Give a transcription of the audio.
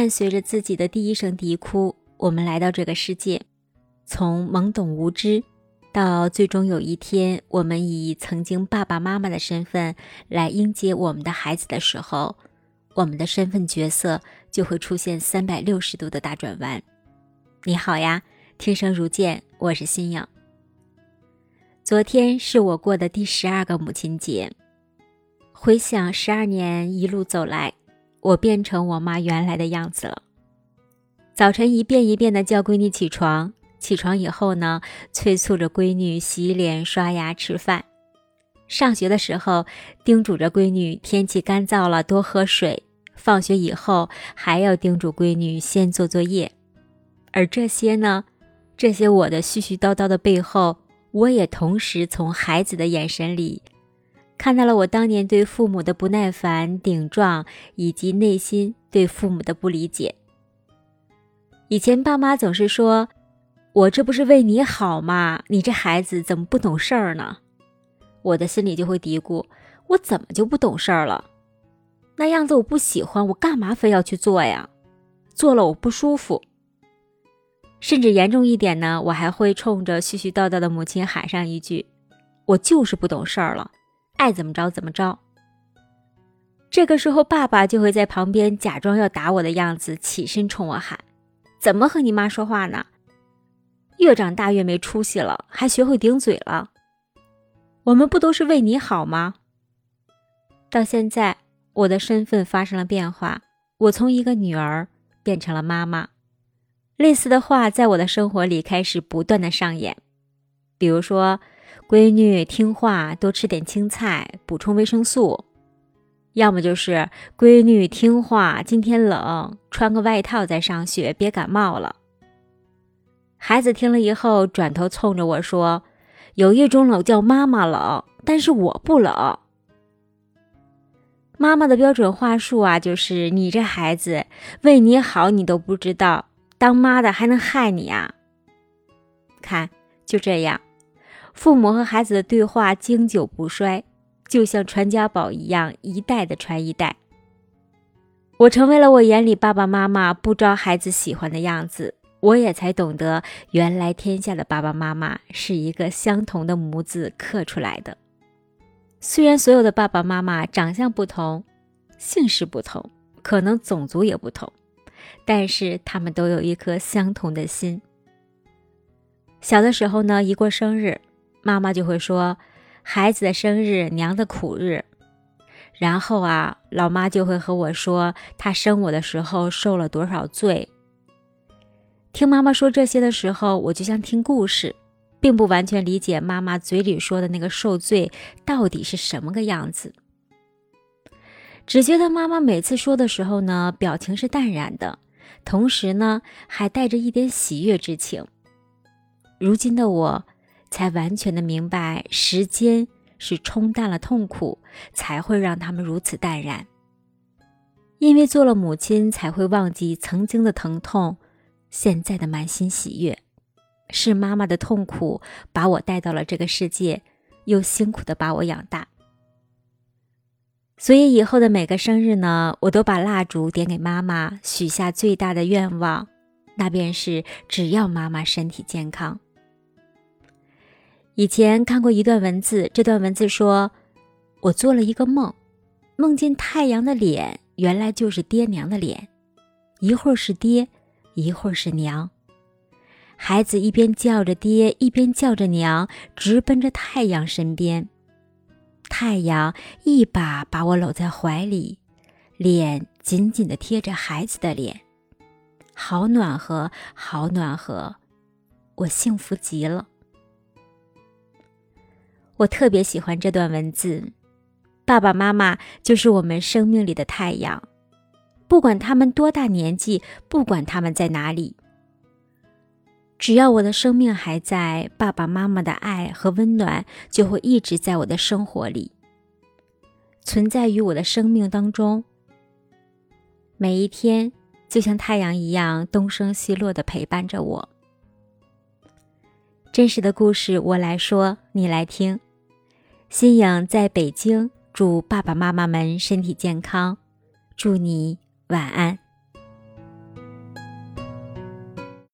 伴随着自己的第一声啼哭，我们来到这个世界，从懵懂无知，到最终有一天，我们以曾经爸爸妈妈的身份来迎接我们的孩子的时候，我们的身份角色就会出现三百六十度的大转弯。你好呀，听声如见，我是新颖。昨天是我过的第十二个母亲节，回想十二年一路走来，我变成我妈原来的样子了。早晨一遍一遍的叫闺女起床，起床以后呢，催促着闺女洗脸、刷牙、吃饭；上学的时候，叮嘱着闺女天气干燥了多喝水；放学以后，还要叮嘱闺女先做作业。而这些呢，这些我的絮絮叨叨的背后。我也同时从孩子的眼神里，看到了我当年对父母的不耐烦、顶撞，以及内心对父母的不理解。以前爸妈总是说：“我这不是为你好吗？你这孩子怎么不懂事儿呢？”我的心里就会嘀咕：“我怎么就不懂事儿了？那样子我不喜欢，我干嘛非要去做呀？做了我不舒服。”甚至严重一点呢，我还会冲着絮絮叨叨的母亲喊上一句：“我就是不懂事儿了，爱怎么着怎么着。”这个时候，爸爸就会在旁边假装要打我的样子，起身冲我喊：“怎么和你妈说话呢？越长大越没出息了，还学会顶嘴了。我们不都是为你好吗？”到现在，我的身份发生了变化，我从一个女儿变成了妈妈。类似的话在我的生活里开始不断的上演，比如说，闺女听话，多吃点青菜，补充维生素；要么就是闺女听话，今天冷，穿个外套再上学，别感冒了。孩子听了以后，转头冲着我说：“有一种冷叫妈妈冷，但是我不冷。”妈妈的标准话术啊，就是你这孩子为你好，你都不知道。当妈的还能害你啊？看，就这样，父母和孩子的对话经久不衰，就像传家宝一样，一代的传一代。我成为了我眼里爸爸妈妈不招孩子喜欢的样子，我也才懂得，原来天下的爸爸妈妈是一个相同的模子刻出来的。虽然所有的爸爸妈妈长相不同，姓氏不同，可能种族也不同。但是他们都有一颗相同的心。小的时候呢，一过生日，妈妈就会说：“孩子的生日，娘的苦日。”然后啊，老妈就会和我说：“她生我的时候受了多少罪。”听妈妈说这些的时候，我就像听故事，并不完全理解妈妈嘴里说的那个受罪到底是什么个样子。只觉得妈妈每次说的时候呢，表情是淡然的。同时呢，还带着一点喜悦之情。如今的我，才完全的明白，时间是冲淡了痛苦，才会让他们如此淡然。因为做了母亲，才会忘记曾经的疼痛，现在的满心喜悦。是妈妈的痛苦把我带到了这个世界，又辛苦的把我养大。所以以后的每个生日呢，我都把蜡烛点给妈妈，许下最大的愿望，那便是只要妈妈身体健康。以前看过一段文字，这段文字说：“我做了一个梦，梦见太阳的脸原来就是爹娘的脸，一会儿是爹，一会儿是娘。孩子一边叫着爹，一边叫着娘，直奔着太阳身边。”太阳一把把我搂在怀里，脸紧紧的贴着孩子的脸，好暖和，好暖和，我幸福极了。我特别喜欢这段文字，爸爸妈妈就是我们生命里的太阳，不管他们多大年纪，不管他们在哪里。只要我的生命还在，爸爸妈妈的爱和温暖就会一直在我的生活里存在于我的生命当中。每一天就像太阳一样东升西落的陪伴着我。真实的故事我来说，你来听。新颖在北京，祝爸爸妈妈们身体健康，祝你晚安。